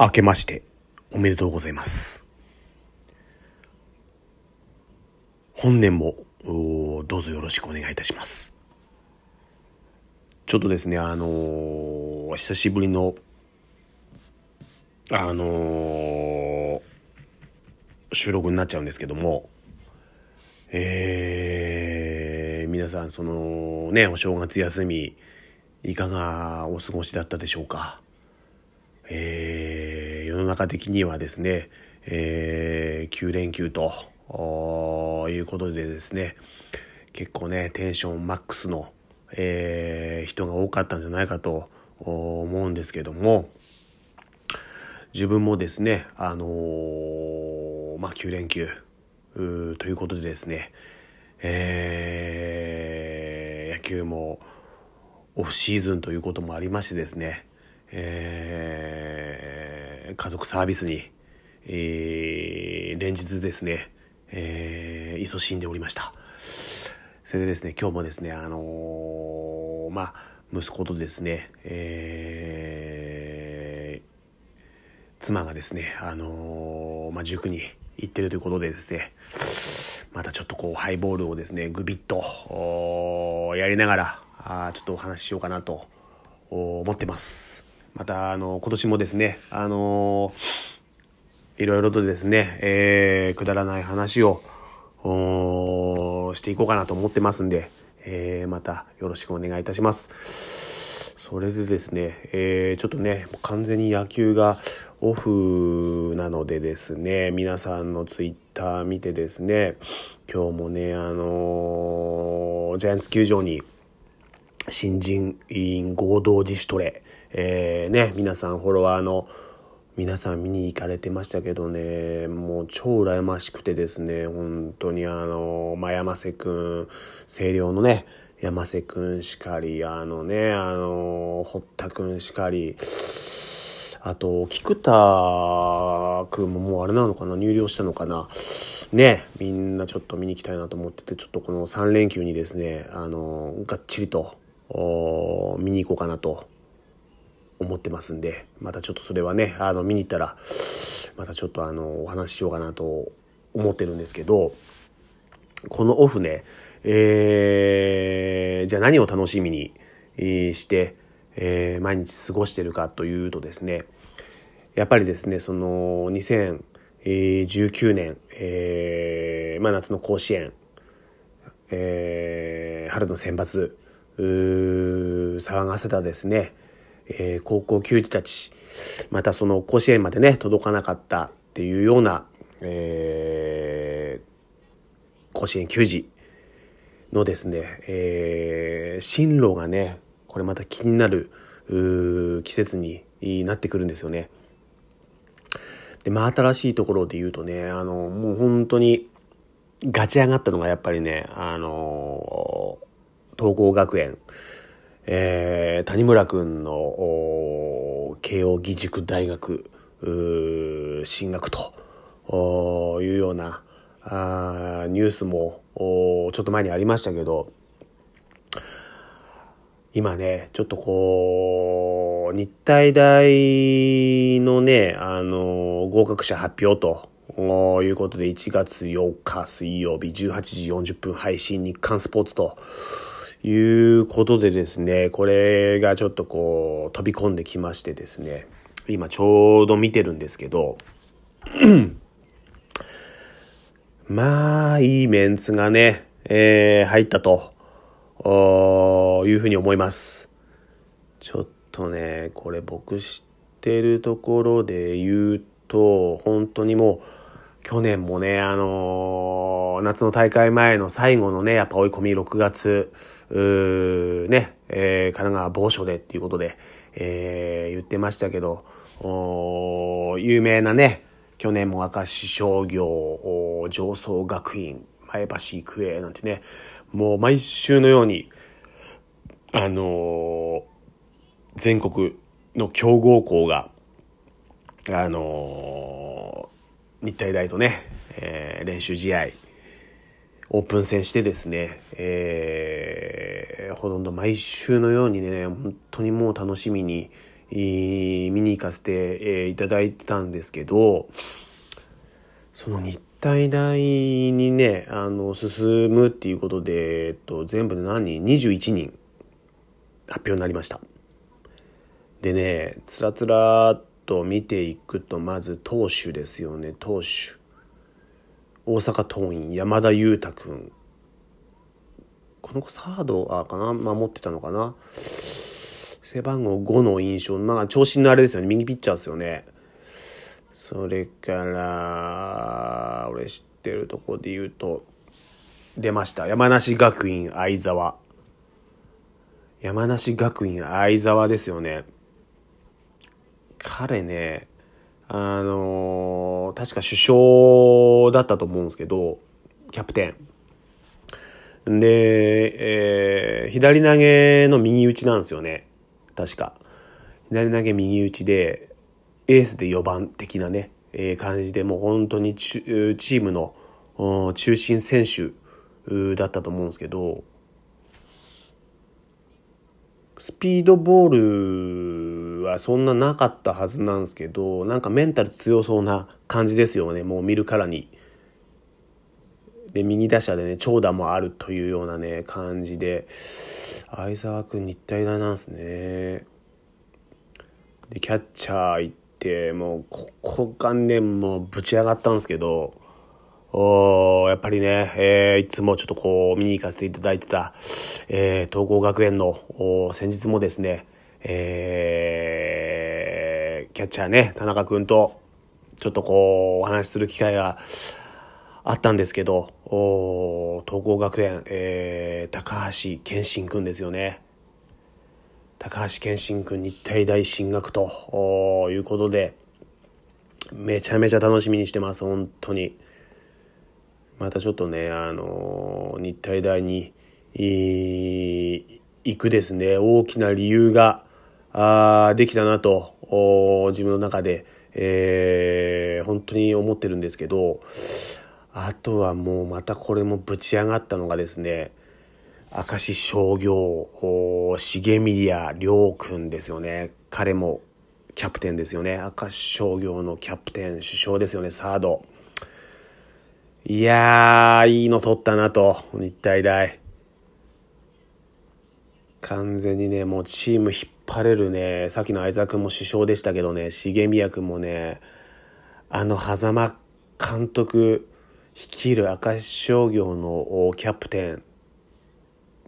明けましておめでとうございます。本年もどうぞよろしくお願いいたします。ちょっとですねあのー、久しぶりのあのー、収録になっちゃうんですけどもえー、皆さんそのねお正月休みいかがお過ごしだったでしょうか？えー、の中的にはですね、えー、9連休ということでですね結構ねテンションマックスの、えー、人が多かったんじゃないかと思うんですけども自分もですねあのー、まあ9連休ということでですね、えー、野球もオフシーズンということもありましてですねえー、家族サービスに、えー、連日ですね、えー、勤しんでおりました。それでですね、今日もですね、あのー、まあ、息子とですね、えー、妻がですね、あのー、まあ、塾に行ってるということでですね、またちょっとこう、ハイボールをですね、ぐびっと、やりながら、あちょっとお話ししようかなと思ってます。また、あの、今年もですね、あのいろいろとですね、えー、くだらない話を、していこうかなと思ってますんで、えー、またよろしくお願いいたします。それでですね、えー、ちょっとね、完全に野球がオフなのでですね、皆さんのツイッター見てですね、今日もね、あの、ジャイアンツ球場に新人委員合同自主トレ、えー、ね、皆さんフォロワーの皆さん見に行かれてましたけどね、もう超羨ましくてですね、本当にあの、まあ、山瀬くん、星稜のね、山瀬くんしかり、あのね、あの、堀田くんしかり、あと、菊田くんももうあれなのかな入寮したのかなね、みんなちょっと見に行きたいなと思ってて、ちょっとこの3連休にですね、あの、がっちりと、見に行こうかなと思ってますんで、またちょっとそれはね、あの、見に行ったら、またちょっとあの、お話ししようかなと思ってるんですけど、このオフね、えー、じゃあ何を楽しみにして、えー、毎日過ごしてるかというとですね、やっぱりですね、その、2019年、えー、まあ夏の甲子園、えー、春の選抜、騒がせたですね、えー、高校球児たち、またその甲子園までね、届かなかったっていうような、えー、甲子園球児のですね、えー、進路がね、これまた気になる季節になってくるんですよね。で、まあ新しいところで言うとね、あの、もう本当にガチ上がったのがやっぱりね、あの、東光学園、えー、谷村君の慶應義塾大学進学というようなあニュースもちょっと前にありましたけど今ねちょっとこう日体大のねあの合格者発表ということで1月8日水曜日18時40分配信日刊スポーツということでですね、これがちょっとこう飛び込んできましてですね、今ちょうど見てるんですけど、まあ、いいメンツがね、えー、入ったというふうに思います。ちょっとね、これ僕知ってるところで言うと、本当にもう、去年もね、あのー、夏の大会前の最後のね、やっぱ追い込み6月、ね、えー、神奈川某所でっていうことで、えー、言ってましたけど、有名なね、去年も明石商業、上層学院、前橋育英なんてね、もう毎週のように、あの、全国の強豪校が、あの、日体大とね、えー、練習試合、オープン戦してですね、えー、ほとんど毎週のようにね、本当にもう楽しみに、見に行かせて、いただいてたんですけどその日体大にねあの進むっていうことで、えっと、全部で何人？21人発表になりました。でねつらつらと見ていくとまず投手ですよね。投手。大阪桐蔭山田裕太君。この子サードあかな？守ってたのかな？背番号5の印象。まあ長身のあれですよね。右ピッチャーですよね。それから俺知ってるとこで言うと出ました。山梨学院相沢。山梨学院相沢ですよね。彼ねあのー、確か首相だったと思うんですけどキャプテン。で、えー、左投げの右打ちなんですよね。確か。左投げ右打ちでエースで4番的なね、えー、感じでもう本当にチームの中心選手だったと思うんですけどスピードボールはそんななかったはずなんですけどなんかメンタル強そうな感じですよねもう見るからに。で右打者でね長打もあるというようなね感じで相沢君日体大なんですね。でキャッチャー行ってもうここがねもうぶち上がったんですけどおやっぱりね、えー、いつもちょっとこう見に行かせていただいてた、えー、東光学園の先日もですね、えー、キャッチャーね田中君とちょっとこうお話しする機会があったんですけどお東光学園、えー、高橋健信君ですよね。高橋健信君日体大進学ということでめちゃめちゃ楽しみにしてます本当にまたちょっとねあの日体大に行くですね大きな理由があできたなと自分の中で、えー、本当に思ってるんですけどあとはもうまたこれもぶち上がったのがですね明石商業重宮亮君ですよね。彼もキャプテンですよね。明石商業のキャプテン首相ですよねサード。いやーいいの取ったなと日体大。完全にねもうチーム引っ張れるね。さっきの相沢君も首相でしたけどね。重宮君もね。あの狭間監督率いる明石商業のキャプテン。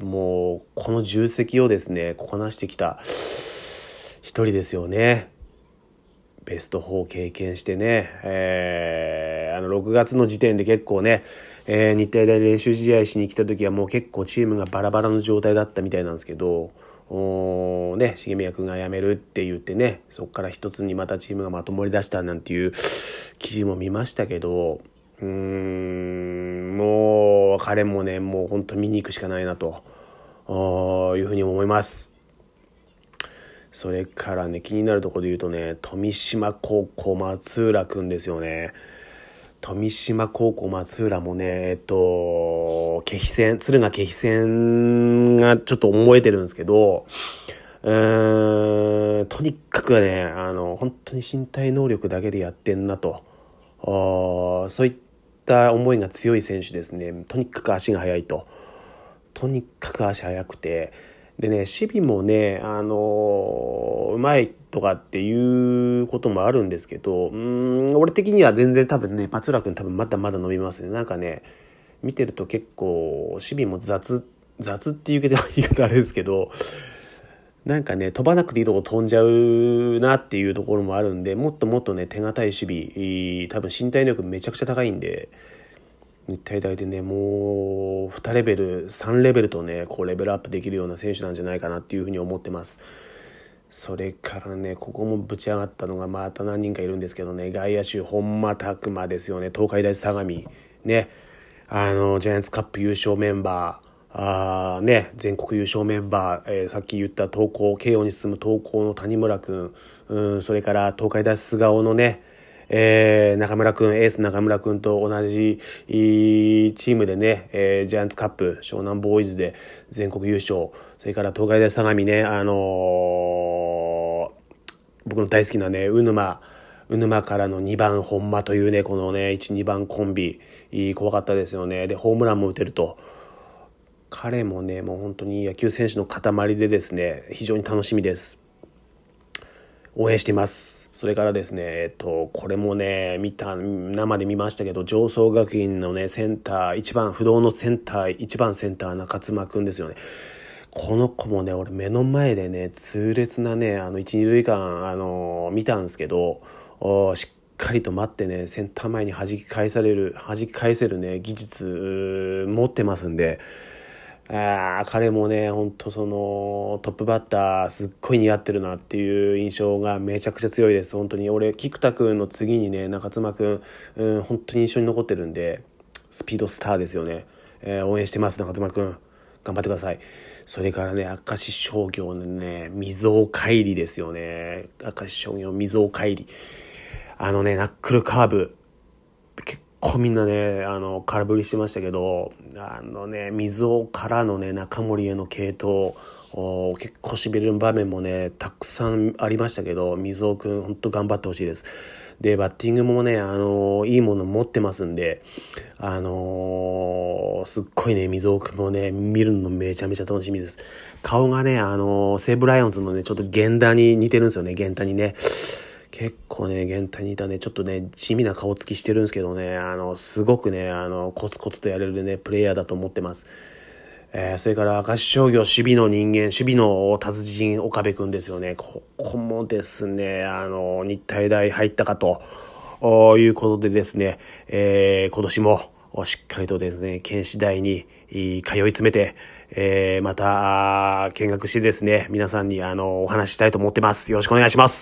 もうこの重責をですねこなしてきた一人ですよね。ベスト4経験してね、えー、あの6月の時点で結構ね、えー、日体大練習試合しに来た時はもう結構チームがバラバラの状態だったみたいなんですけど。おね重宮君が辞めるって言ってねそこから一つにまたチームがまとまりだしたなんていう 記事も見ましたけどうーんもう彼もねもう本当見に行くしかないなというふうに思います。それからね気になるところで言うとね富島高校松浦君ですよね。富島高校松浦もねえっと気比戦敦賀気比戦がちょっと思えてるんですけどうーんとにかくねあの本当に身体能力だけでやってんなと。そういった思いが強い選手ですね。とにかく足が速いと。とにかく足速くて。でね守備もねあのうまいとかっていうこともあるんですけどうん俺的には全然多分ね松浦君多分まだまだ伸びますね。なんかね見てると結構守備も雑雑っていう言い方あれですけどなんかね飛ばなくていいとこ飛んじゃうなっていうところもあるんでもっともっとね手堅い守備多分身体能力めちゃくちゃ高いんで日体大でねもう2レベル3レベルとねこうレベルアップできるような選手なんじゃないかなっていうふうに思ってます。それからねここもぶち上がったのがまた何人かいるんですけどね外野手本間拓磨ですよね東海大相模ねあのジャイアンツカップ優勝メンバーあね、全国優勝メンバー、えー、さっき言った東高慶応に進む東高の谷村君、うん、それから東海大菅生のね、えー、中村君、エース中村君と同じチームでね、えー、ジャイアンツカップ、湘南ボーイズで全国優勝、それから東海大相模ね、あのー、僕の大好きなね、うぬうぬまからの2番本間というね、このね、1、2番コンビ、怖かったですよね。で、ホームランも打てると。彼もね、もう本当に野球選手の塊でですね、非常に楽しみです。応援しています。それからですね、えっと、これもね、見た、生で見ましたけど、上層学院のね、センター、一番、不動のセンター、一番センター、中妻くんですよね。この子もね、俺目の前でね、痛烈なね、あの、一、二塁間、あの、見たんですけど、しっかりと待ってね、センター前に弾き返される、弾き返せるね、技術持ってますんで、あ彼もね、ほんとそのトップバッターすっごい似合ってるなっていう印象がめちゃくちゃ強いです。本当に俺、菊田君の次にね、中妻君、うん、本当に印象に残ってるんで、スピードスターですよね。えー、応援してます、中妻君。頑張ってください。それからね、明石商業のね、溝尾帰りですよね。明石商業溝尾帰り。あのね、ナックルカーブ。結構みんなね、あの、空振りしてましたけど、あのね、水尾からのね、中森への系統、結構しびれる場面もね、たくさんありましたけど、水尾くん、本当頑張ってほしいです。で、バッティングもね、あのいいもの持ってますんで、あのすっごいね、水尾くんもね、見るのめちゃめちゃ楽しみです。顔がね、あの西武ライオンズのね、ちょっと源田に似てるんですよね、源田にね。結構ね、現代にいたね、ちょっとね、地味な顔つきしてるんですけどね、あの、すごくね、あの、コツコツとやれるね、プレイヤーだと思ってます。えー、それから、明石商業守備の人間、守備の達人、岡部君ですよね。ここもですね、あの、日体大入ったかということでですね、えー、今年もしっかりとですね、県市大に通い詰めて、えー、また、見学してですね、皆さんにあの、お話したいと思ってます。よろしくお願いします。